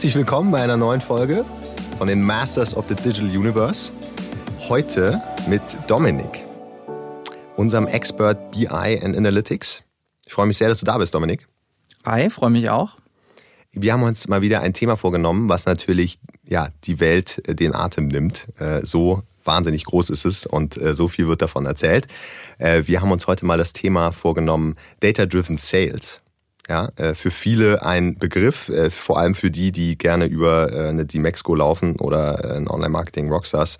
Herzlich willkommen bei einer neuen Folge von den Masters of the Digital Universe. Heute mit Dominik, unserem Expert BI and Analytics. Ich freue mich sehr, dass du da bist, Dominik. Hi, freue mich auch. Wir haben uns mal wieder ein Thema vorgenommen, was natürlich ja, die Welt äh, den Atem nimmt. Äh, so wahnsinnig groß ist es und äh, so viel wird davon erzählt. Wir haben uns heute mal das Thema vorgenommen, Data-Driven Sales. Ja, für viele ein Begriff, vor allem für die, die gerne über eine D-Mexco laufen oder ein Online-Marketing Rockstars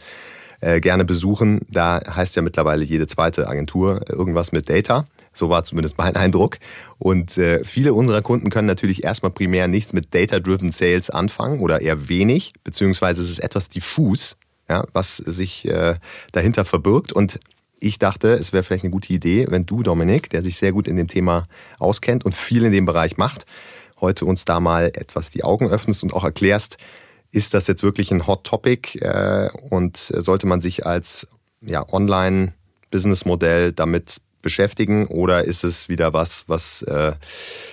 gerne besuchen. Da heißt ja mittlerweile jede zweite Agentur irgendwas mit Data. So war zumindest mein Eindruck. Und äh, viele unserer Kunden können natürlich erstmal primär nichts mit Data-Driven Sales anfangen oder eher wenig, beziehungsweise es ist etwas diffus, ja, was sich äh, dahinter verbirgt. Und ich dachte, es wäre vielleicht eine gute Idee, wenn du, Dominik, der sich sehr gut in dem Thema auskennt und viel in dem Bereich macht, heute uns da mal etwas die Augen öffnest und auch erklärst, ist das jetzt wirklich ein Hot Topic äh, und sollte man sich als ja, Online-Business-Modell damit beschäftigen oder ist es wieder was, was äh,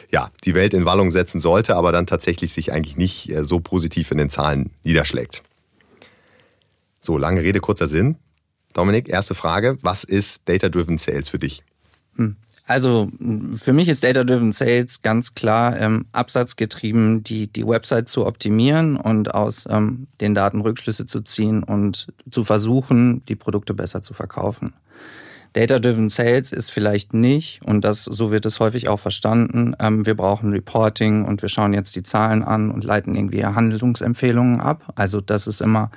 ja, die Welt in Wallung setzen sollte, aber dann tatsächlich sich eigentlich nicht äh, so positiv in den Zahlen niederschlägt? So, lange Rede, kurzer Sinn. Dominik, erste Frage. Was ist Data-Driven Sales für dich? Hm. Also für mich ist Data-Driven Sales ganz klar ähm, absatzgetrieben, die, die Website zu optimieren und aus ähm, den Daten Rückschlüsse zu ziehen und zu versuchen, die Produkte besser zu verkaufen. Data-Driven Sales ist vielleicht nicht, und das, so wird es häufig auch verstanden, ähm, wir brauchen Reporting und wir schauen jetzt die Zahlen an und leiten irgendwie Handlungsempfehlungen ab. Also das ist immer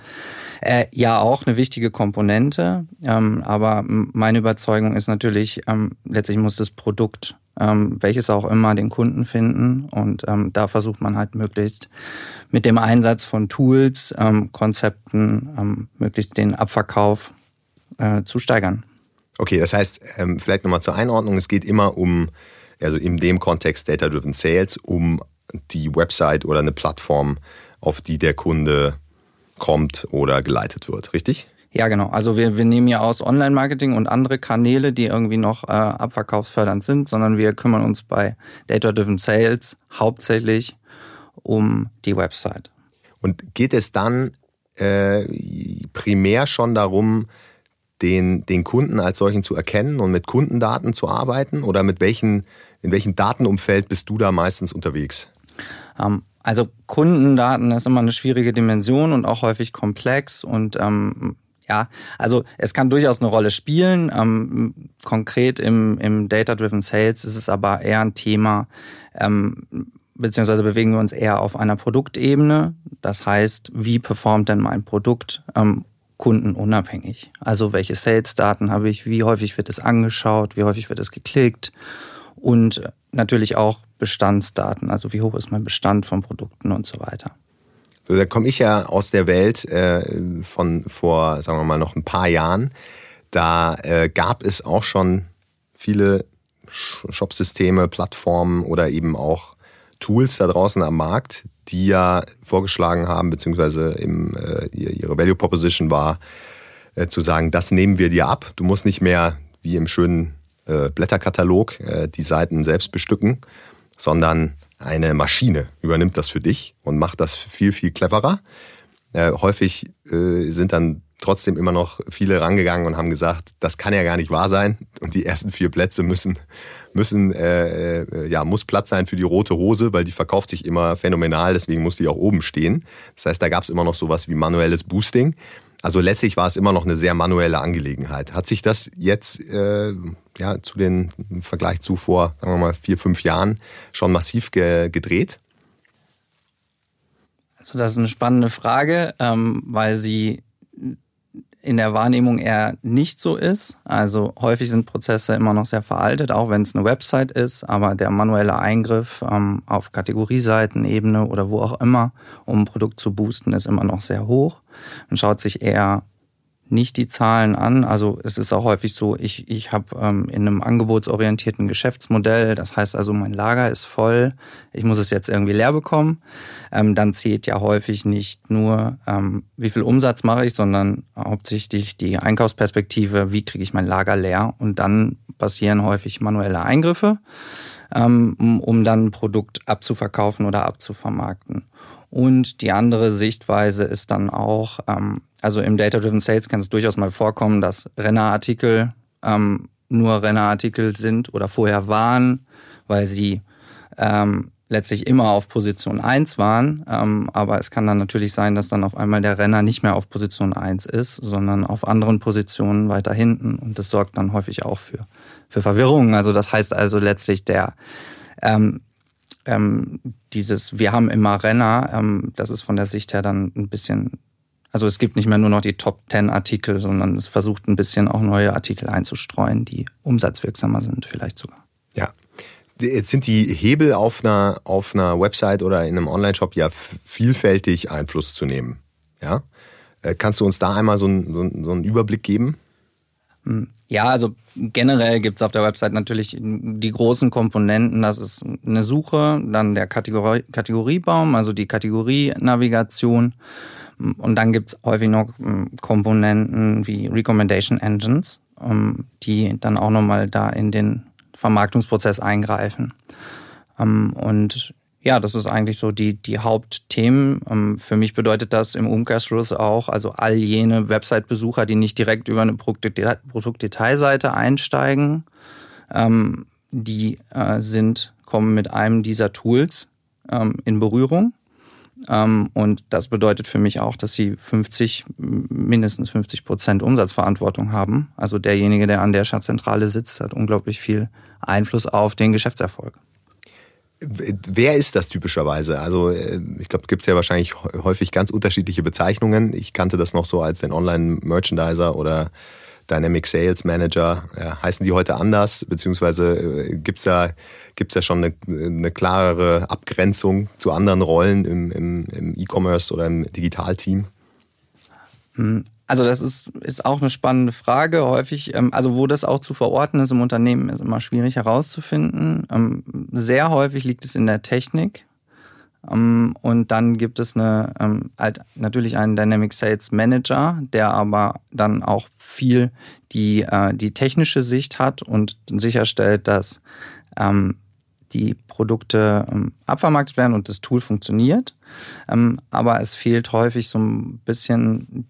äh, ja auch eine wichtige Komponente. Ähm, aber meine Überzeugung ist natürlich, ähm, letztlich muss das Produkt ähm, welches auch immer den Kunden finden. Und ähm, da versucht man halt möglichst mit dem Einsatz von Tools, ähm, Konzepten, möglichst den Abverkauf äh, zu steigern. Okay, das heißt, ähm, vielleicht nochmal zur Einordnung, es geht immer um, also in dem Kontext Data-Driven Sales, um die Website oder eine Plattform, auf die der Kunde kommt oder geleitet wird, richtig? Ja, genau. Also wir, wir nehmen ja aus Online-Marketing und andere Kanäle, die irgendwie noch äh, abverkaufsfördernd sind, sondern wir kümmern uns bei Data-Driven Sales hauptsächlich um die Website. Und geht es dann äh, primär schon darum, den, den Kunden als solchen zu erkennen und mit Kundendaten zu arbeiten? Oder mit welchen, in welchem Datenumfeld bist du da meistens unterwegs? Ähm, also Kundendaten ist immer eine schwierige Dimension und auch häufig komplex und ähm, ja, also es kann durchaus eine Rolle spielen. Ähm, konkret im, im Data-Driven Sales ist es aber eher ein Thema, ähm, beziehungsweise bewegen wir uns eher auf einer Produktebene. Das heißt, wie performt denn mein Produkt ähm, kundenunabhängig. Also welche Sales-Daten habe ich, wie häufig wird es angeschaut, wie häufig wird es geklickt und natürlich auch Bestandsdaten, also wie hoch ist mein Bestand von Produkten und so weiter. So, da komme ich ja aus der Welt äh, von vor, sagen wir mal, noch ein paar Jahren. Da äh, gab es auch schon viele Shopsysteme, Plattformen oder eben auch Tools da draußen am Markt, die ja vorgeschlagen haben, beziehungsweise im, äh, ihre Value Proposition war, äh, zu sagen, das nehmen wir dir ab. Du musst nicht mehr wie im schönen äh, Blätterkatalog äh, die Seiten selbst bestücken, sondern eine Maschine übernimmt das für dich und macht das viel, viel cleverer. Äh, häufig äh, sind dann trotzdem immer noch viele rangegangen und haben gesagt, das kann ja gar nicht wahr sein und die ersten vier Plätze müssen müssen, äh, äh, ja, muss Platz sein für die rote Hose, weil die verkauft sich immer phänomenal, deswegen muss die auch oben stehen. Das heißt, da gab es immer noch sowas wie manuelles Boosting. Also letztlich war es immer noch eine sehr manuelle Angelegenheit. Hat sich das jetzt äh, ja, zu den im Vergleich zu vor, sagen wir mal, vier, fünf Jahren schon massiv ge gedreht? Also das ist eine spannende Frage, ähm, weil sie in der Wahrnehmung eher nicht so ist. Also häufig sind Prozesse immer noch sehr veraltet, auch wenn es eine Website ist, aber der manuelle Eingriff ähm, auf Kategorieseitenebene oder wo auch immer, um ein Produkt zu boosten, ist immer noch sehr hoch. Man schaut sich eher nicht die Zahlen an. Also es ist auch häufig so, ich, ich habe ähm, in einem angebotsorientierten Geschäftsmodell, das heißt also, mein Lager ist voll, ich muss es jetzt irgendwie leer bekommen. Ähm, dann zählt ja häufig nicht nur, ähm, wie viel Umsatz mache ich, sondern hauptsächlich die Einkaufsperspektive, wie kriege ich mein Lager leer. Und dann passieren häufig manuelle Eingriffe, ähm, um dann ein Produkt abzuverkaufen oder abzuvermarkten. Und die andere Sichtweise ist dann auch, ähm, also im Data-Driven Sales kann es durchaus mal vorkommen, dass Rennerartikel ähm, nur Rennerartikel sind oder vorher waren, weil sie ähm, letztlich immer auf Position 1 waren. Ähm, aber es kann dann natürlich sein, dass dann auf einmal der Renner nicht mehr auf Position 1 ist, sondern auf anderen Positionen weiter hinten. Und das sorgt dann häufig auch für, für Verwirrung. Also das heißt also letztlich der ähm, ähm, dieses, wir haben immer Renner, ähm, das ist von der Sicht her dann ein bisschen, also es gibt nicht mehr nur noch die Top 10 Artikel, sondern es versucht ein bisschen auch neue Artikel einzustreuen, die umsatzwirksamer sind vielleicht sogar. Ja, Jetzt sind die Hebel auf einer, auf einer Website oder in einem Online-Shop ja vielfältig Einfluss zu nehmen. Ja? Äh, kannst du uns da einmal so, ein, so, so einen Überblick geben? Hm. Ja, also generell gibt's auf der Website natürlich die großen Komponenten. Das ist eine Suche, dann der Kategorie, Kategoriebaum, also die Kategorienavigation. Und dann gibt's häufig noch hm, Komponenten wie Recommendation Engines, ähm, die dann auch nochmal da in den Vermarktungsprozess eingreifen. Ähm, und ja, das ist eigentlich so die, die Hauptthemen. Ähm, für mich bedeutet das im Umkehrschluss auch, also all jene Website-Besucher, die nicht direkt über eine Produktdetailseite einsteigen, die äh, sind, kommen mit einem dieser Tools in Berührung. Und das bedeutet für mich auch, dass sie 50, mindestens 50 Prozent Umsatzverantwortung haben. Also derjenige, der an der Schatzzentrale sitzt, hat unglaublich viel Einfluss auf den Geschäftserfolg. Wer ist das typischerweise? Also äh, ich glaube, gibt es ja wahrscheinlich häufig ganz unterschiedliche Bezeichnungen. Ich kannte das noch so als den Online-Merchandiser oder Dynamic Sales Manager. Ja, heißen die heute anders? Beziehungsweise äh, gibt es da, gibt's da schon eine, eine klarere Abgrenzung zu anderen Rollen im, im, im E-Commerce oder im Digitalteam? Hm, also das ist, ist auch eine spannende Frage. Häufig, ähm, also wo das auch zu verorten ist im Unternehmen, ist immer schwierig herauszufinden. Ähm, sehr häufig liegt es in der Technik. Ähm, und dann gibt es eine, halt natürlich einen Dynamic Sales Manager, der aber dann auch viel die, äh, die technische Sicht hat und sicherstellt, dass die Produkte abvermarktet werden und das Tool funktioniert. aber es fehlt häufig so ein bisschen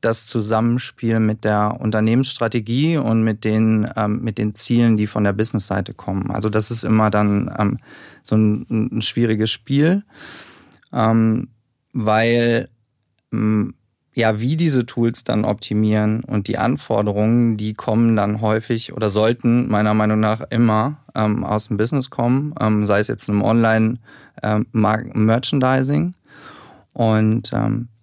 das Zusammenspiel mit der Unternehmensstrategie und mit den, ähm, mit den Zielen, die von der Businessseite kommen. Also das ist immer dann ähm, so ein, ein schwieriges Spiel, ähm, weil ähm, ja, wie diese Tools dann optimieren und die Anforderungen, die kommen dann häufig oder sollten meiner Meinung nach immer ähm, aus dem Business kommen, ähm, sei es jetzt im Online-Merchandising. Und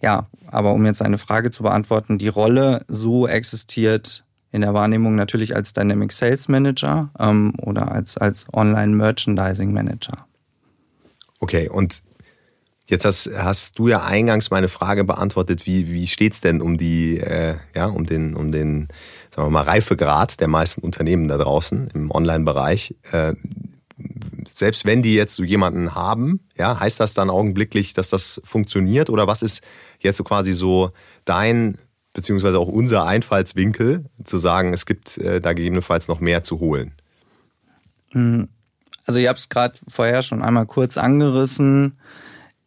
ja, aber um jetzt eine Frage zu beantworten, die Rolle so existiert in der Wahrnehmung natürlich als Dynamic Sales Manager ähm, oder als, als Online Merchandising Manager. Okay, und jetzt hast, hast du ja eingangs meine Frage beantwortet, wie, wie steht's denn um die, äh, ja, um den, um den, sagen wir mal, Reifegrad der meisten Unternehmen da draußen im Online-Bereich. Äh, selbst wenn die jetzt so jemanden haben, ja, heißt das dann augenblicklich, dass das funktioniert? Oder was ist jetzt so quasi so dein beziehungsweise auch unser Einfallswinkel, zu sagen, es gibt äh, da gegebenenfalls noch mehr zu holen? Hm, also ich habe es gerade vorher schon einmal kurz angerissen.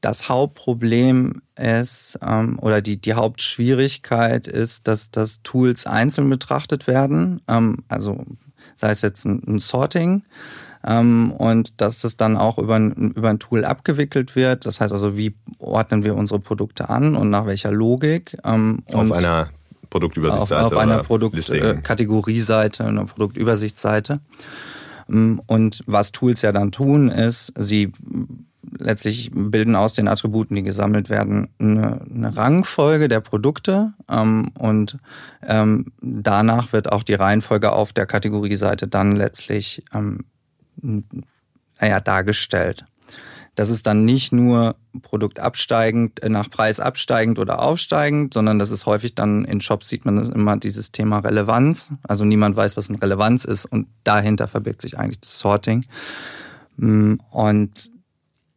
Das Hauptproblem ist ähm, oder die, die Hauptschwierigkeit ist, dass, dass Tools einzeln betrachtet werden. Ähm, also sei es jetzt ein, ein Sorting und dass das dann auch über ein, über ein Tool abgewickelt wird. Das heißt also, wie ordnen wir unsere Produkte an und nach welcher Logik. Ähm, auf einer Produktübersichtsseite. Auf, auf einer Produktkategorieseite, äh, einer Produktübersichtsseite. Ähm, und was Tools ja dann tun, ist, sie letztlich bilden aus den Attributen, die gesammelt werden, eine, eine Rangfolge der Produkte ähm, und ähm, danach wird auch die Reihenfolge auf der Kategorieseite dann letztlich ähm, naja, dargestellt. Das ist dann nicht nur Produkt absteigend, äh, nach Preis absteigend oder aufsteigend, sondern das ist häufig dann in Shops sieht man immer dieses Thema Relevanz. Also niemand weiß, was eine Relevanz ist und dahinter verbirgt sich eigentlich das Sorting. Mm, und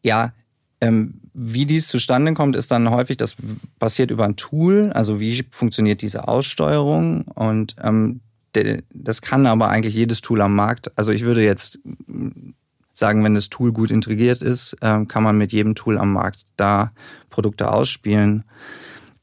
ja, ähm, wie dies zustande kommt, ist dann häufig, das passiert über ein Tool, also wie funktioniert diese Aussteuerung und ähm, das kann aber eigentlich jedes Tool am Markt. Also ich würde jetzt sagen, wenn das Tool gut integriert ist, äh, kann man mit jedem Tool am Markt da Produkte ausspielen.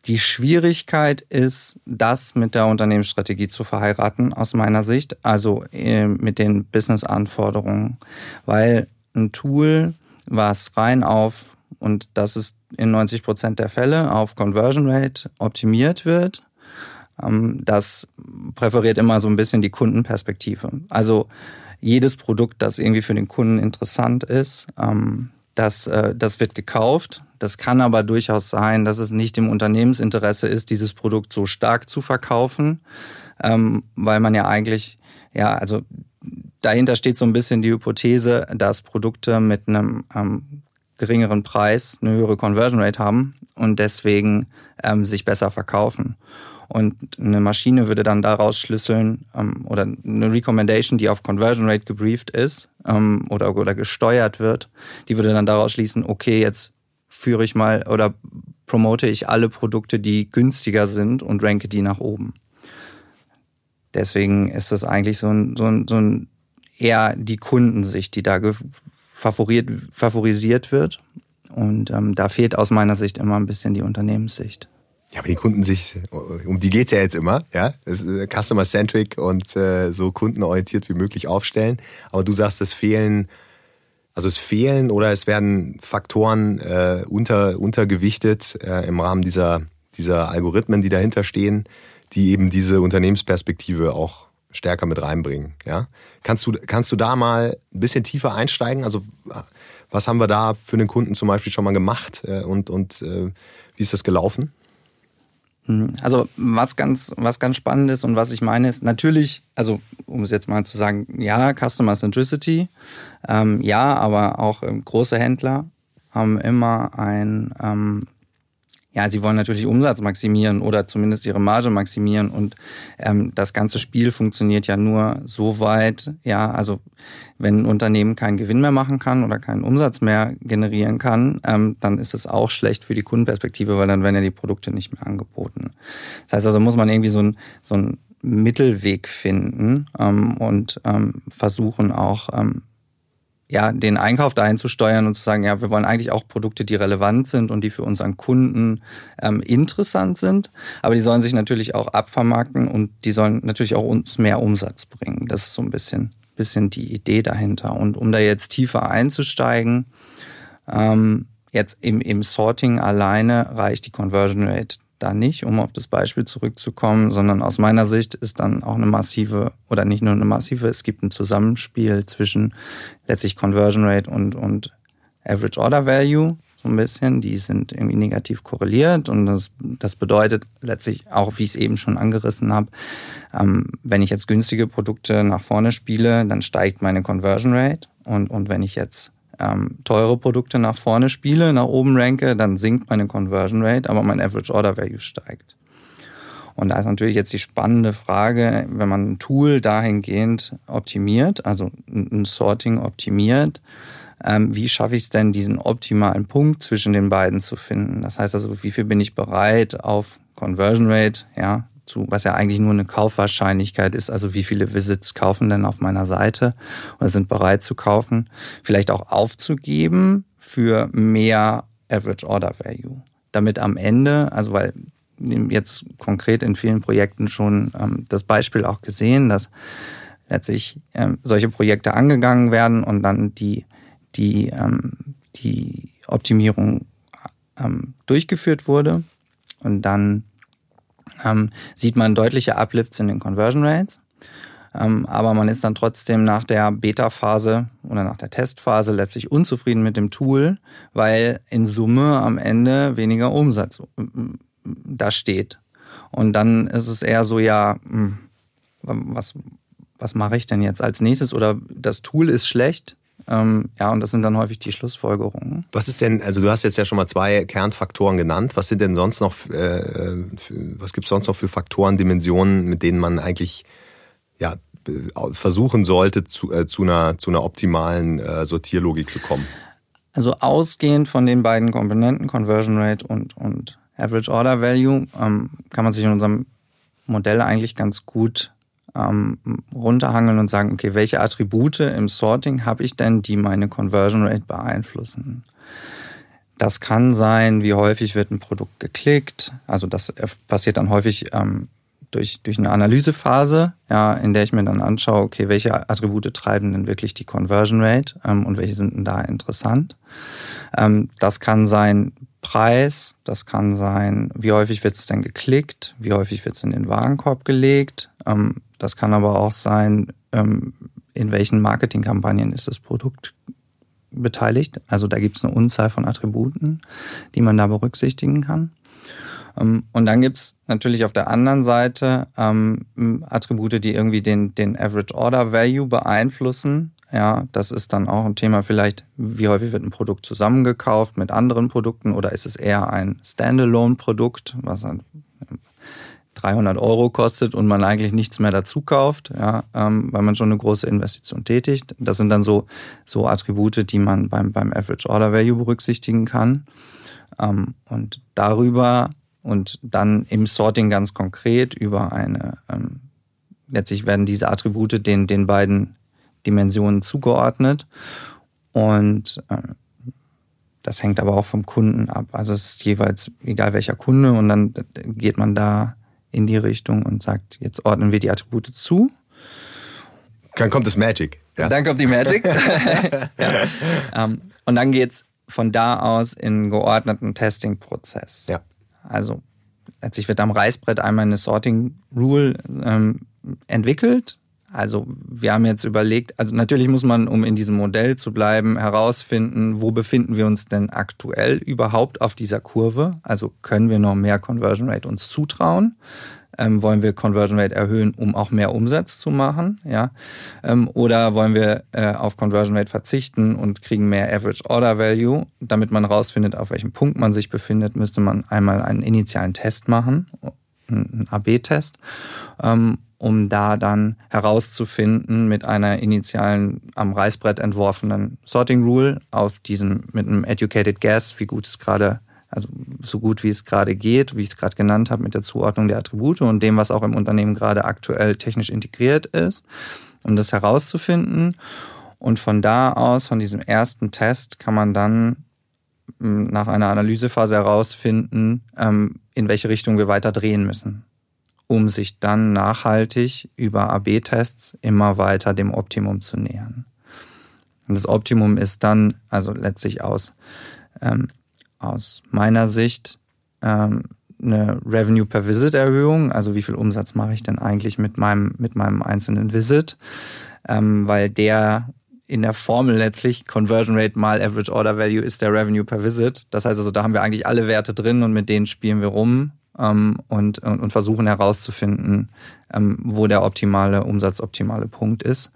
Die Schwierigkeit ist, das mit der Unternehmensstrategie zu verheiraten, aus meiner Sicht, also äh, mit den Business-Anforderungen, weil ein Tool, was rein auf, und das ist in 90 Prozent der Fälle, auf Conversion Rate optimiert wird, ähm, das präferiert immer so ein bisschen die Kundenperspektive. Also jedes Produkt, das irgendwie für den Kunden interessant ist, ähm, das, äh, das wird gekauft. Das kann aber durchaus sein, dass es nicht im Unternehmensinteresse ist, dieses Produkt so stark zu verkaufen, ähm, weil man ja eigentlich, ja, also dahinter steht so ein bisschen die Hypothese, dass Produkte mit einem ähm, geringeren Preis eine höhere Conversion Rate haben und deswegen ähm, sich besser verkaufen. Und eine Maschine würde dann daraus schlüsseln ähm, oder eine Recommendation, die auf Conversion Rate gebrieft ist ähm, oder, oder gesteuert wird, die würde dann daraus schließen, okay, jetzt führe ich mal oder promote ich alle Produkte, die günstiger sind und ranke die nach oben. Deswegen ist das eigentlich so ein, so ein, so ein eher die Kundensicht, die da favorisiert wird. Und ähm, da fehlt aus meiner Sicht immer ein bisschen die Unternehmenssicht. Ja, aber die Kundensicht, um die geht's ja jetzt immer, ja. Äh, Customer-centric und äh, so kundenorientiert wie möglich aufstellen. Aber du sagst, es fehlen, also es fehlen oder es werden Faktoren äh, unter, untergewichtet äh, im Rahmen dieser, dieser Algorithmen, die dahinter stehen, die eben diese Unternehmensperspektive auch stärker mit reinbringen. Ja? Kannst, du, kannst du da mal ein bisschen tiefer einsteigen? Also was haben wir da für den Kunden zum Beispiel schon mal gemacht äh, und, und äh, wie ist das gelaufen? Hm, also was ganz, was ganz spannend ist und was ich meine ist, natürlich, also um es jetzt mal zu sagen, ja, Customer Centricity, ähm, ja, aber auch ähm, große Händler haben immer ein ähm, ja, sie wollen natürlich Umsatz maximieren oder zumindest ihre Marge maximieren und ähm, das ganze Spiel funktioniert ja nur so weit, ja, also wenn ein Unternehmen keinen Gewinn mehr machen kann oder keinen Umsatz mehr generieren kann, ähm, dann ist es auch schlecht für die Kundenperspektive, weil dann werden ja die Produkte nicht mehr angeboten. Das heißt also, muss man irgendwie so ein, so ein Mittelweg finden ähm, und ähm, versuchen auch ähm, ja, den Einkauf dahin zu steuern und zu sagen, ja, wir wollen eigentlich auch Produkte, die relevant sind und die für unseren Kunden ähm, interessant sind. Aber die sollen sich natürlich auch abvermarkten und die sollen natürlich auch uns mehr Umsatz bringen. Das ist so ein bisschen, bisschen die Idee dahinter. Und um da jetzt tiefer einzusteigen, ähm, jetzt im, im Sorting alleine reicht die Conversion Rate da nicht, um auf das Beispiel zurückzukommen, sondern aus meiner Sicht ist dann auch eine massive oder nicht nur eine massive, es gibt ein Zusammenspiel zwischen letztlich Conversion Rate und, und Average Order Value so ein bisschen. Die sind irgendwie negativ korreliert und das, das bedeutet letztlich auch, wie ich es eben schon angerissen habe, ähm, wenn ich jetzt günstige Produkte nach vorne spiele, dann steigt meine Conversion Rate und, und wenn ich jetzt ähm, teure Produkte nach vorne spiele, nach oben ranke, dann sinkt meine Conversion Rate, aber mein Average Order Value steigt. Und da ist natürlich jetzt die spannende Frage, wenn man ein Tool dahingehend optimiert, also ein Sorting optimiert, ähm, wie schaffe ich es denn, diesen optimalen Punkt zwischen den beiden zu finden? Das heißt also, wie viel bin ich bereit auf Conversion Rate, ja, zu, was ja eigentlich nur eine Kaufwahrscheinlichkeit ist, also wie viele Visits kaufen denn auf meiner Seite oder sind bereit zu kaufen, vielleicht auch aufzugeben für mehr Average Order Value. Damit am Ende, also weil jetzt konkret in vielen Projekten schon ähm, das Beispiel auch gesehen, dass letztlich ähm, solche Projekte angegangen werden und dann die, die, ähm, die Optimierung ähm, durchgeführt wurde und dann ähm, sieht man deutliche Uplifts in den Conversion Rates. Ähm, aber man ist dann trotzdem nach der Beta-Phase oder nach der Testphase letztlich unzufrieden mit dem Tool, weil in Summe am Ende weniger Umsatz äh, da steht. Und dann ist es eher so, ja, hm, was, was mache ich denn jetzt als nächstes? Oder das Tool ist schlecht, ähm, ja, und das sind dann häufig die Schlussfolgerungen. Was ist denn, also du hast jetzt ja schon mal zwei Kernfaktoren genannt. Was sind denn sonst noch, äh, was gibt es sonst noch für Faktoren, Dimensionen, mit denen man eigentlich ja, versuchen sollte, zu, äh, zu, einer, zu einer optimalen äh, Sortierlogik zu kommen? Also ausgehend von den beiden Komponenten, Conversion Rate und, und Average Order Value, ähm, kann man sich in unserem Modell eigentlich ganz gut ähm, runterhangeln und sagen, okay, welche Attribute im Sorting habe ich denn, die meine Conversion Rate beeinflussen? Das kann sein, wie häufig wird ein Produkt geklickt. Also das passiert dann häufig ähm, durch, durch eine Analysephase, ja, in der ich mir dann anschaue, okay, welche Attribute treiben denn wirklich die Conversion Rate ähm, und welche sind denn da interessant. Ähm, das kann sein Preis, das kann sein, wie häufig wird es denn geklickt, wie häufig wird es in den Warenkorb gelegt. Ähm, das kann aber auch sein, ähm, in welchen Marketingkampagnen ist das Produkt beteiligt. Also da gibt es eine Unzahl von Attributen, die man da berücksichtigen kann. Ähm, und dann gibt's natürlich auf der anderen Seite Attribute, die irgendwie den, den Average Order Value beeinflussen. Ja, das ist dann auch ein Thema vielleicht, wie häufig wird ein Produkt zusammengekauft mit anderen Produkten oder ist es eher ein Standalone-Produkt, was 300 Euro kostet und man eigentlich nichts mehr dazu kauft, ja, ähm, weil man schon eine große Investition tätigt. Das sind dann so, so Attribute, die man beim, beim Average Order Value berücksichtigen kann. Ähm, und darüber und dann im Sorting ganz konkret über eine, ähm, letztlich werden diese Attribute den, den beiden Dimensionen zugeordnet und ähm, das hängt aber auch vom Kunden ab. Also es ist jeweils egal welcher Kunde und dann geht man da in die Richtung und sagt, jetzt ordnen wir die Attribute zu. Dann kommt das Magic. Ja. Dann kommt die Magic. ja. ähm, und dann geht's von da aus in geordneten Testing-Prozess. Ja. Also letztlich wird am Reißbrett einmal eine Sorting Rule ähm, entwickelt. Also wir haben jetzt überlegt, also natürlich muss man, um in diesem Modell zu bleiben, herausfinden, wo befinden wir uns denn aktuell überhaupt auf dieser Kurve? Also können wir noch mehr Conversion Rate uns zutrauen? Ähm, wollen wir Conversion Rate erhöhen, um auch mehr Umsatz zu machen? Ja? Ähm, oder wollen wir äh, auf Conversion Rate verzichten und kriegen mehr Average Order Value? Damit man rausfindet, auf welchem Punkt man sich befindet, müsste man einmal einen initialen Test machen, einen AB-Test, ähm, um da dann herauszufinden mit einer initialen am Reißbrett entworfenen Sorting Rule auf diesem mit einem Educated Guess, wie gut es gerade also so gut wie es gerade geht, wie ich es gerade genannt habe, mit der Zuordnung der Attribute und dem, was auch im Unternehmen gerade aktuell technisch integriert ist, um das herauszufinden. Und von da aus, von diesem ersten Test, kann man dann hm, nach einer Analysephase herausfinden, ähm, in welche Richtung wir weiter drehen müssen, um sich dann nachhaltig über AB-Tests immer weiter dem Optimum zu nähern. Und das Optimum ist dann also letztlich aus ähm, aus meiner Sicht ähm, eine Revenue per Visit Erhöhung, also wie viel Umsatz mache ich denn eigentlich mit meinem, mit meinem einzelnen Visit, ähm, weil der in der Formel letztlich Conversion Rate mal Average Order Value ist der Revenue per Visit. Das heißt also, da haben wir eigentlich alle Werte drin und mit denen spielen wir rum ähm, und, und, versuchen herauszufinden, ähm, wo der optimale, umsatzoptimale Punkt ist.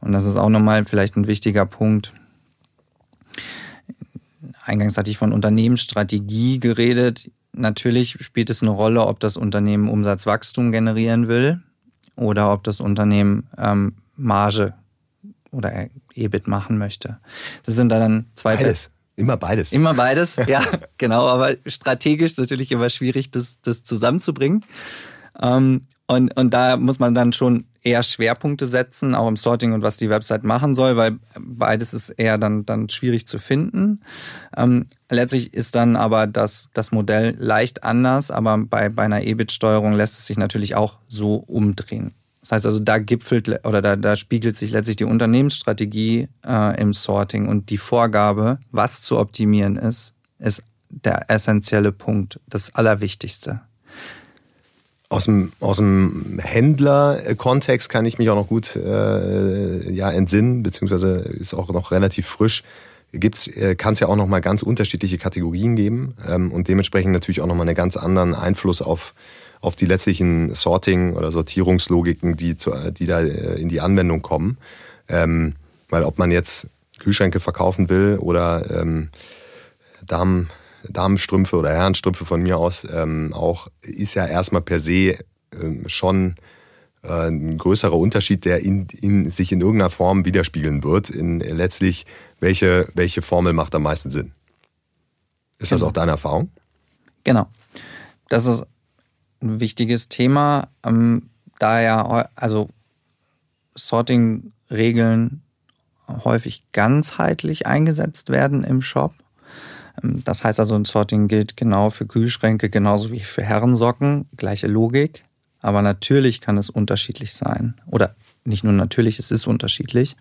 Und das ist auch nochmal vielleicht ein wichtiger Punkt, Eingangs hatte ich von Unternehmensstrategie geredet. Natürlich spielt es eine Rolle, ob das Unternehmen Umsatzwachstum generieren will oder ob das Unternehmen ähm, Marge oder EBIT machen möchte. Das sind dann zwei. Beides. Immer beides. Immer beides, ja, genau. Aber strategisch natürlich immer schwierig, das, das zusammenzubringen. Ähm, und, und da muss man dann schon eher Schwerpunkte setzen, auch im Sorting und was die Website machen soll, weil beides ist eher dann, dann schwierig zu finden. Ähm, letztlich ist dann aber das, das Modell leicht anders, aber bei, bei einer EBIT-Steuerung lässt es sich natürlich auch so umdrehen. Das heißt also, da gipfelt oder da, da spiegelt sich letztlich die Unternehmensstrategie äh, im Sorting und die Vorgabe, was zu optimieren ist, ist der essentielle Punkt, das Allerwichtigste. Aus dem, aus dem Händler-Kontext kann ich mich auch noch gut äh, ja, entsinnen, beziehungsweise ist auch noch relativ frisch. Äh, kann es ja auch noch mal ganz unterschiedliche Kategorien geben ähm, und dementsprechend natürlich auch noch mal einen ganz anderen Einfluss auf, auf die letztlichen Sorting- oder Sortierungslogiken, die, zu, die da äh, in die Anwendung kommen. Ähm, weil ob man jetzt Kühlschränke verkaufen will oder ähm, Damen Damenstrümpfe oder Herrenstrümpfe von mir aus ähm, auch, ist ja erstmal per se ähm, schon äh, ein größerer Unterschied, der in, in, sich in irgendeiner Form widerspiegeln wird. In letztlich, welche, welche Formel macht am meisten Sinn? Ist genau. das auch deine Erfahrung? Genau. Das ist ein wichtiges Thema. Ähm, da ja also Sorting-Regeln häufig ganzheitlich eingesetzt werden im Shop. Ähm, das heißt also, ein Sorting gilt genau für Kühlschränke genauso wie für Herrensocken, gleiche Logik. Aber natürlich kann es unterschiedlich sein. Oder nicht nur natürlich, es ist unterschiedlich.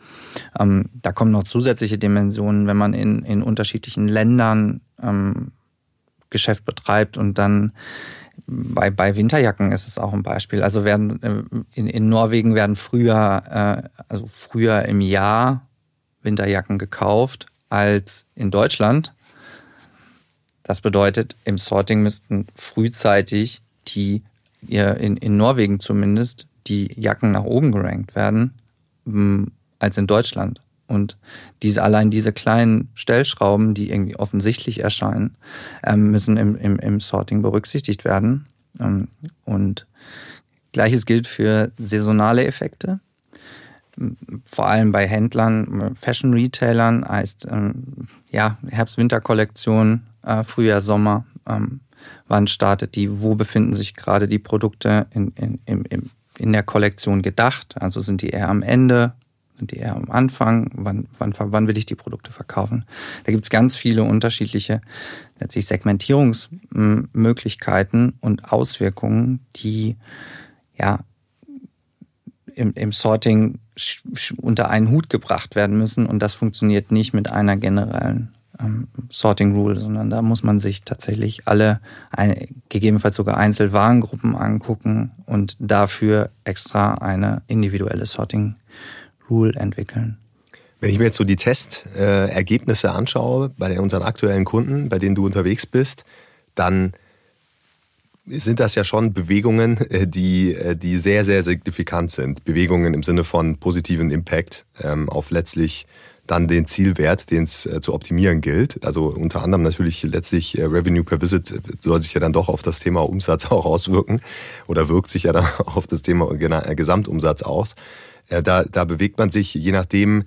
Ähm, da kommen noch zusätzliche Dimensionen, wenn man in, in unterschiedlichen Ländern ähm, Geschäft betreibt und dann bei, bei Winterjacken ist es auch ein Beispiel. Also werden äh, in, in Norwegen werden früher, äh, also früher im Jahr Winterjacken gekauft als in Deutschland. Das bedeutet, im Sorting müssten frühzeitig die, in, in Norwegen zumindest, die Jacken nach oben gerankt werden, hm, als in Deutschland. Und diese, allein diese kleinen Stellschrauben, die irgendwie offensichtlich erscheinen, ähm, müssen im, im, im Sorting berücksichtigt werden. Ähm, und gleiches gilt für saisonale Effekte. Vor allem bei Händlern, Fashion-Retailern heißt ähm, ja Herbst-Winter-Kollektion, äh, Frühjahr, Sommer. wann startet die? Wo befinden sich gerade die Produkte in, in, in, in der Kollektion gedacht? Also sind die eher am Ende? Sind die eher am Anfang? Wann, wann, wann will ich die Produkte verkaufen? Da gibt es ganz viele unterschiedliche letztlich Segmentierungsmöglichkeiten und Auswirkungen, die ja im, im Sorting unter einen Hut gebracht werden müssen. Und das funktioniert nicht mit einer generellen ähm, Sorting Rule, sondern da muss man sich tatsächlich alle, ein, gegebenenfalls sogar Einzelwarengruppen angucken und dafür extra eine individuelle Sorting Rule entwickeln. Wenn ich mir jetzt so die Testergebnisse anschaue bei unseren aktuellen Kunden, bei denen du unterwegs bist, dann sind das ja schon Bewegungen, äh, die, äh, die sehr, sehr signifikant sind. Bewegungen im Sinne von positiven Impact ähm, auf letztlich dann den Zielwert, den es äh, zu optimieren gilt. Also unter anderem natürlich letztlich Revenue per Visit soll sich ja dann doch auf das Thema Umsatz auch auswirken oder wirkt sich ja dann auf das Thema Gesamtumsatz aus. Da, da bewegt man sich, je nachdem,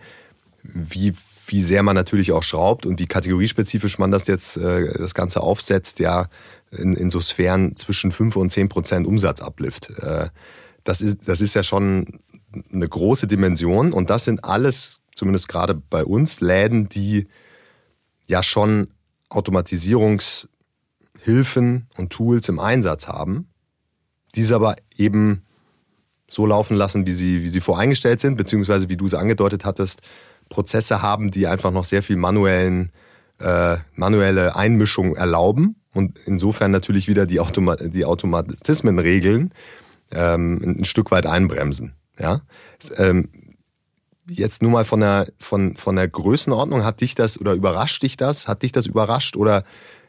wie, wie sehr man natürlich auch schraubt und wie kategoriespezifisch man das jetzt äh, das Ganze aufsetzt, ja, in, in so Sphären zwischen 5 und 10 Prozent Umsatzuplift. Äh, das, ist, das ist ja schon eine große Dimension und das sind alles, zumindest gerade bei uns, Läden, die ja schon Automatisierungshilfen und Tools im Einsatz haben, diese aber eben so laufen lassen, wie sie, wie sie voreingestellt sind, beziehungsweise wie du es angedeutet hattest, Prozesse haben, die einfach noch sehr viel manuellen, äh, manuelle Einmischung erlauben und insofern natürlich wieder die, Automa die Automatismen regeln, ähm, ein Stück weit einbremsen. Ja? Ähm, jetzt nur mal von der, von, von der Größenordnung, hat dich das oder überrascht dich das? Hat dich das überrascht oder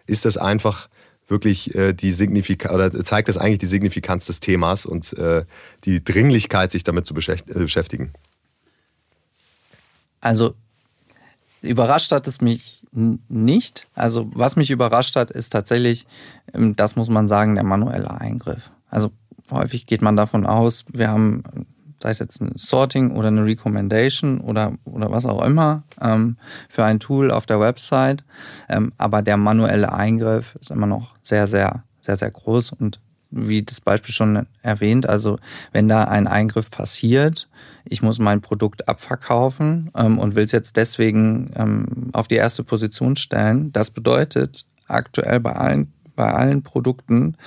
ist das einfach wirklich äh, die Signifikanz oder zeigt das eigentlich die Signifikanz des Themas und äh, die Dringlichkeit, sich damit zu äh, beschäftigen? Also überrascht hat es mich nicht. Also was mich überrascht hat, ist tatsächlich, ähm, das muss man sagen, der manuelle Eingriff. Also häufig geht man davon aus, wir haben, sei es jetzt ein Sorting oder eine Recommendation oder, oder was auch immer, ähm, für ein Tool auf der Website. Ähm, aber der manuelle Eingriff ist immer noch sehr, sehr, sehr, sehr groß und wie das Beispiel schon erwähnt, also wenn da ein Eingriff passiert, ich muss mein Produkt abverkaufen ähm, und will es jetzt deswegen ähm, auf die erste Position stellen. Das bedeutet aktuell bei allen, bei allen Produkten,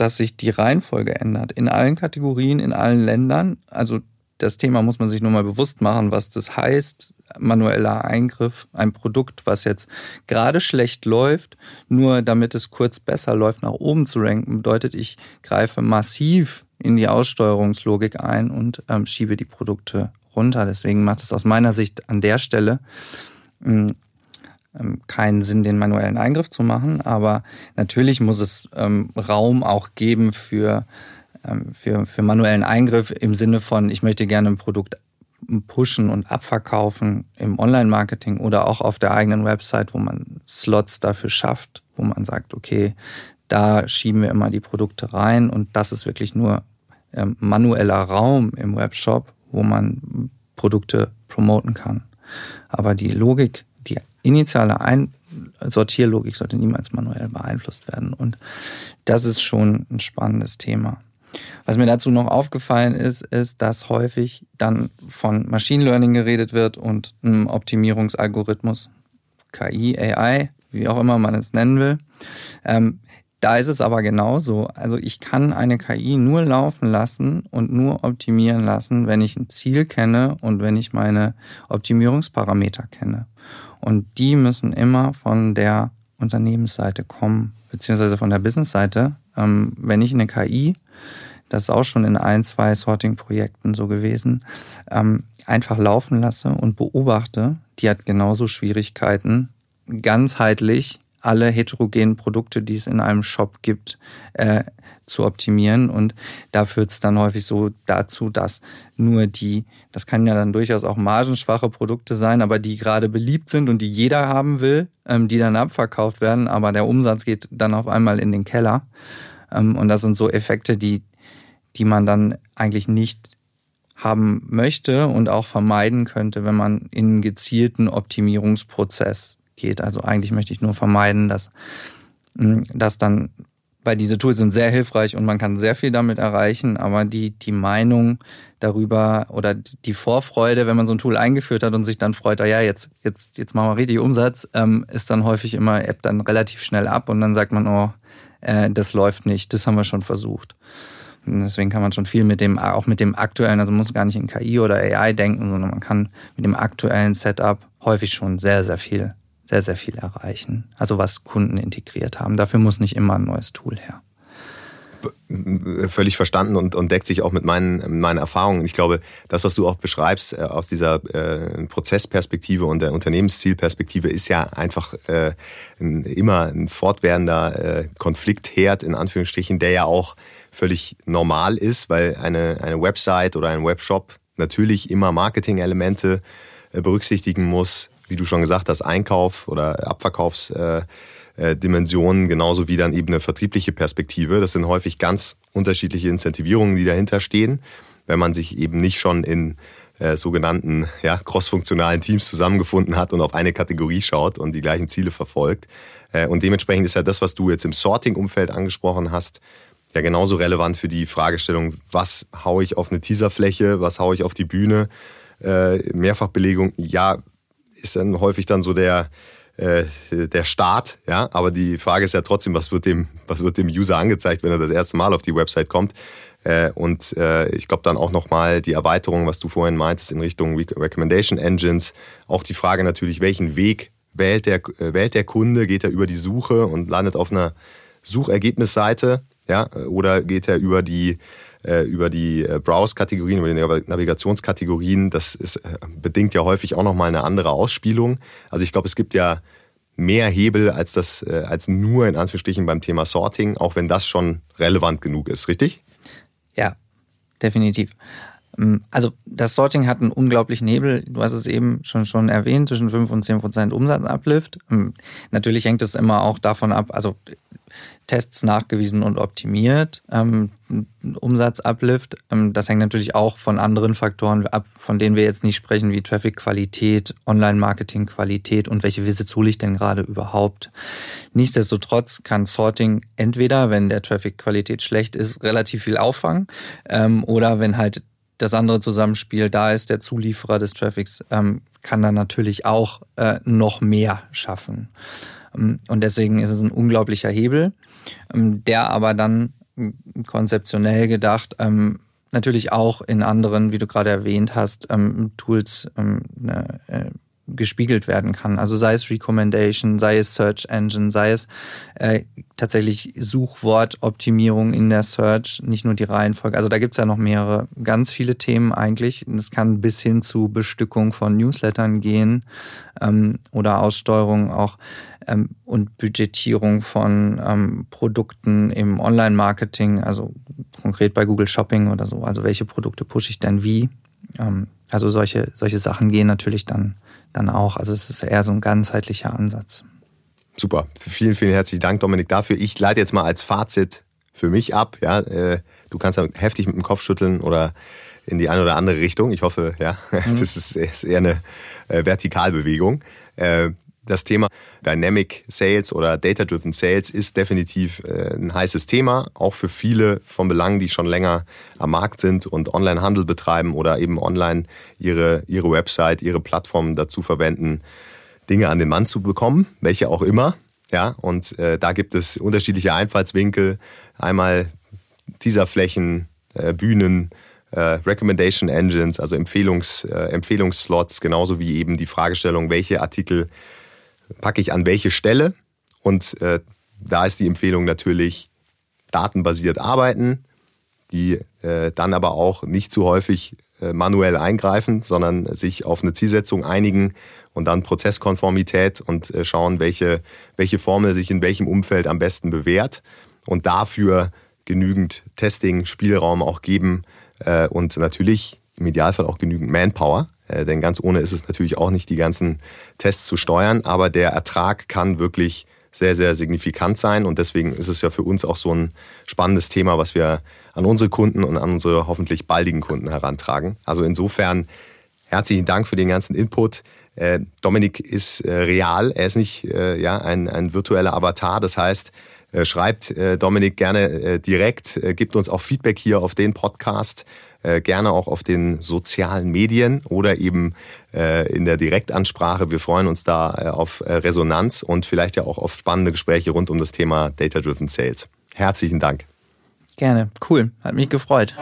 dass sich die Reihenfolge ändert. In allen Kategorien, in allen Ländern. Also das Thema muss man sich nur mal bewusst machen, was das heißt. Manueller Eingriff, ein Produkt, was jetzt gerade schlecht läuft, nur damit es kurz besser läuft, nach oben zu ranken, bedeutet, ich greife massiv in die Aussteuerungslogik ein und ähm, schiebe die Produkte runter. Deswegen macht es aus meiner Sicht an der Stelle ähm, keinen Sinn, den manuellen Eingriff zu machen. Aber natürlich muss es ähm, Raum auch geben für, ähm, für, für manuellen Eingriff im Sinne von, ich möchte gerne ein Produkt pushen und abverkaufen im Online-Marketing oder auch auf der eigenen Website, wo man Slots dafür schafft, wo man sagt, okay, da schieben wir immer die Produkte rein und das ist wirklich nur ähm, manueller Raum im Webshop, wo man Produkte promoten kann. Aber die Logik, initiale Ein Sortierlogik sollte niemals manuell beeinflusst werden. Und das ist schon ein spannendes Thema. Was mir dazu noch aufgefallen ist, ist, dass häufig dann von Machine Learning geredet wird und einem Optimierungsalgorithmus, KI, AI, wie auch immer man es nennen will. Ähm, da ist es aber genauso. Also ich kann eine KI nur laufen lassen und nur optimieren lassen, wenn ich ein Ziel kenne und wenn ich meine Optimierungsparameter kenne. Und die müssen immer von der Unternehmensseite kommen, beziehungsweise von der Businessseite. Ähm, wenn ich eine KI, das ist auch schon in ein, zwei Sorting-Projekten so gewesen, ähm, einfach laufen lasse und beobachte, die hat genauso Schwierigkeiten, ganzheitlich alle heterogenen Produkte, die es in einem Shop gibt, äh, zu optimieren. Und da führt es dann häufig so dazu, dass nur die, das kann ja dann durchaus auch margenschwache Produkte sein, aber die gerade beliebt sind und die jeder haben will, ähm, die dann abverkauft werden, aber der Umsatz geht dann auf einmal in den Keller. Ähm, und das sind so Effekte, die, die man dann eigentlich nicht haben möchte und auch vermeiden könnte, wenn man in einen gezielten Optimierungsprozess geht. Also eigentlich möchte ich nur vermeiden, dass, hm, dass dann, weil diese Tools sind sehr hilfreich und man kann sehr viel damit erreichen, aber die, die Meinung darüber oder die Vorfreude, wenn man so ein Tool eingeführt hat und sich dann freut, ah ja, jetzt, jetzt, jetzt machen wir richtig Umsatz, ähm, ist dann häufig immer, App dann relativ schnell ab und dann sagt man, oh, äh, das läuft nicht, das haben wir schon versucht. Und deswegen kann man schon viel mit dem, auch mit dem aktuellen, also man muss gar nicht in KI oder AI denken, sondern man kann mit dem aktuellen Setup häufig schon sehr, sehr viel sehr, sehr viel erreichen. Also was Kunden integriert haben. Dafür muss nicht immer ein neues Tool her völlig verstanden und, und deckt sich auch mit meinen, meinen Erfahrungen. Ich glaube, das, was du auch beschreibst äh, aus dieser äh, Prozessperspektive und der Unternehmenszielperspektive, ist ja einfach äh, ein, immer ein fortwährender äh, Konfliktherd, in Anführungsstrichen, der ja auch völlig normal ist, weil eine, eine Website oder ein Webshop natürlich immer Marketing-Elemente äh, berücksichtigen muss, wie du schon gesagt hast, Einkauf oder Abverkaufsdimensionen, genauso wie dann eben eine vertriebliche Perspektive. Das sind häufig ganz unterschiedliche Incentivierungen, die dahinter stehen, wenn man sich eben nicht schon in äh, sogenannten ja, crossfunktionalen Teams zusammengefunden hat und auf eine Kategorie schaut und die gleichen Ziele verfolgt. Äh, und dementsprechend ist ja das, was du jetzt im Sorting-Umfeld angesprochen hast, ja genauso relevant für die Fragestellung, was haue ich auf eine Teaserfläche, was haue ich auf die Bühne, äh, Mehrfachbelegung, ja, ist dann häufig dann so der, äh, der Start, ja. Aber die Frage ist ja trotzdem, was wird dem, was wird dem User angezeigt, wenn er das erste Mal auf die Website kommt? Äh, und äh, ich glaube dann auch nochmal die Erweiterung, was du vorhin meintest, in Richtung Recommendation Engines. Auch die Frage natürlich, welchen Weg wählt der, äh, wählt der Kunde? Geht er über die Suche und landet auf einer Suchergebnisseite? Ja, oder geht er über die äh, über die äh, Browse-Kategorien, über die Navigationskategorien. Das ist, äh, bedingt ja häufig auch nochmal eine andere Ausspielung. Also ich glaube, es gibt ja mehr Hebel als das, als nur in Anführungsstrichen beim Thema Sorting, auch wenn das schon relevant genug ist, richtig? Ja, definitiv. Ähm, also das Sorting hat einen unglaublichen Hebel. Du hast es eben schon schon erwähnt, zwischen 5 und 10 Prozent Umsatzuplift. Ähm, natürlich hängt es immer auch davon ab, also Tests nachgewiesen und optimiert. Ähm, Umsatzuplift, ähm, das hängt natürlich auch von anderen Faktoren ab, von denen wir jetzt nicht sprechen, wie Traffic-Qualität, Online-Marketing-Qualität und welche Visits hole ich denn gerade überhaupt. Nichtsdestotrotz kann Sorting entweder, wenn der Traffic-Qualität schlecht ist, relativ viel auffangen oder wenn halt das andere Zusammenspiel da ist, der Zulieferer des Traffics, ähm, kann dann natürlich auch äh, noch mehr schaffen. Ähm, und deswegen ist es ein unglaublicher Hebel, ähm, der aber dann konzeptionell gedacht ähm, natürlich auch in anderen, wie du gerade erwähnt hast, Tools ne, äh, gespiegelt werden kann. Also sei es Recommendation, sei es Search Engine, sei es äh, tatsächlich Suchwortoptimierung in der Search, nicht nur die Reihenfolge. Also da gibt's ja noch mehrere, ganz viele Themen eigentlich. Es kann bis hin zu Bestückung von Newslettern gehen ähm, oder Aussteuerung auch ähm, und Budgetierung von ähm, Produkten im Online-Marketing, also konkret bei Google Shopping oder so. Also welche Produkte pushe ich denn wie? Ähm, also solche, solche Sachen gehen natürlich dann dann auch. Also es ist eher so ein ganzheitlicher Ansatz. Super. Vielen, vielen herzlichen Dank, Dominik, dafür. Ich leite jetzt mal als Fazit für mich ab. Ja, äh, du kannst ja heftig mit dem Kopf schütteln oder in die eine oder andere Richtung. Ich hoffe, ja, mhm. das ist eher eine äh, Vertikalbewegung. Das Thema Dynamic Sales oder Data-Driven Sales ist definitiv äh, ein heißes Thema, auch für viele von Belangen, die schon länger am Markt sind und Online-Handel betreiben oder eben online ihre, ihre Website, ihre Plattformen dazu verwenden, Dinge an den Mann zu bekommen, welche auch immer. Ja, und äh, da gibt es unterschiedliche Einfallswinkel. Einmal Teaserflächen, äh, Bühnen, äh, Recommendation Engines, also Empfehlungs, äh, Empfehlungsslots, genauso wie eben die Fragestellung, welche Artikel packe ich an welche Stelle. Und äh, da ist die Empfehlung natürlich datenbasiert arbeiten, die äh, dann aber auch nicht zu häufig äh, manuell eingreifen, sondern sich auf eine Zielsetzung einigen und dann Prozesskonformität und äh, schauen, welche, welche Formel sich in welchem Umfeld am besten bewährt und dafür genügend Testing-Spielraum auch geben äh, und natürlich im Idealfall auch genügend Manpower, äh, denn ganz ohne ist es natürlich auch nicht, die ganzen Tests zu steuern, aber der Ertrag kann wirklich sehr, sehr signifikant sein und deswegen ist es ja für uns auch so ein spannendes Thema, was wir an unsere Kunden und an unsere hoffentlich baldigen Kunden herantragen. Also insofern herzlichen Dank für den ganzen Input. Äh, Dominik ist äh, real, er ist nicht ja, ein, ein virtueller Avatar, das heißt, schreibt äh, Dominik gerne äh, direkt, gibt uns auch Feedback hier auf den Podcast, gerne auch auf den sozialen Medien oder eben in der Direktansprache. Wir freuen uns da auf Resonanz und vielleicht ja auch auf spannende Gespräche rund um das Thema Data-Driven Sales. Herzlichen Dank. Gerne, cool, hat mich gefreut.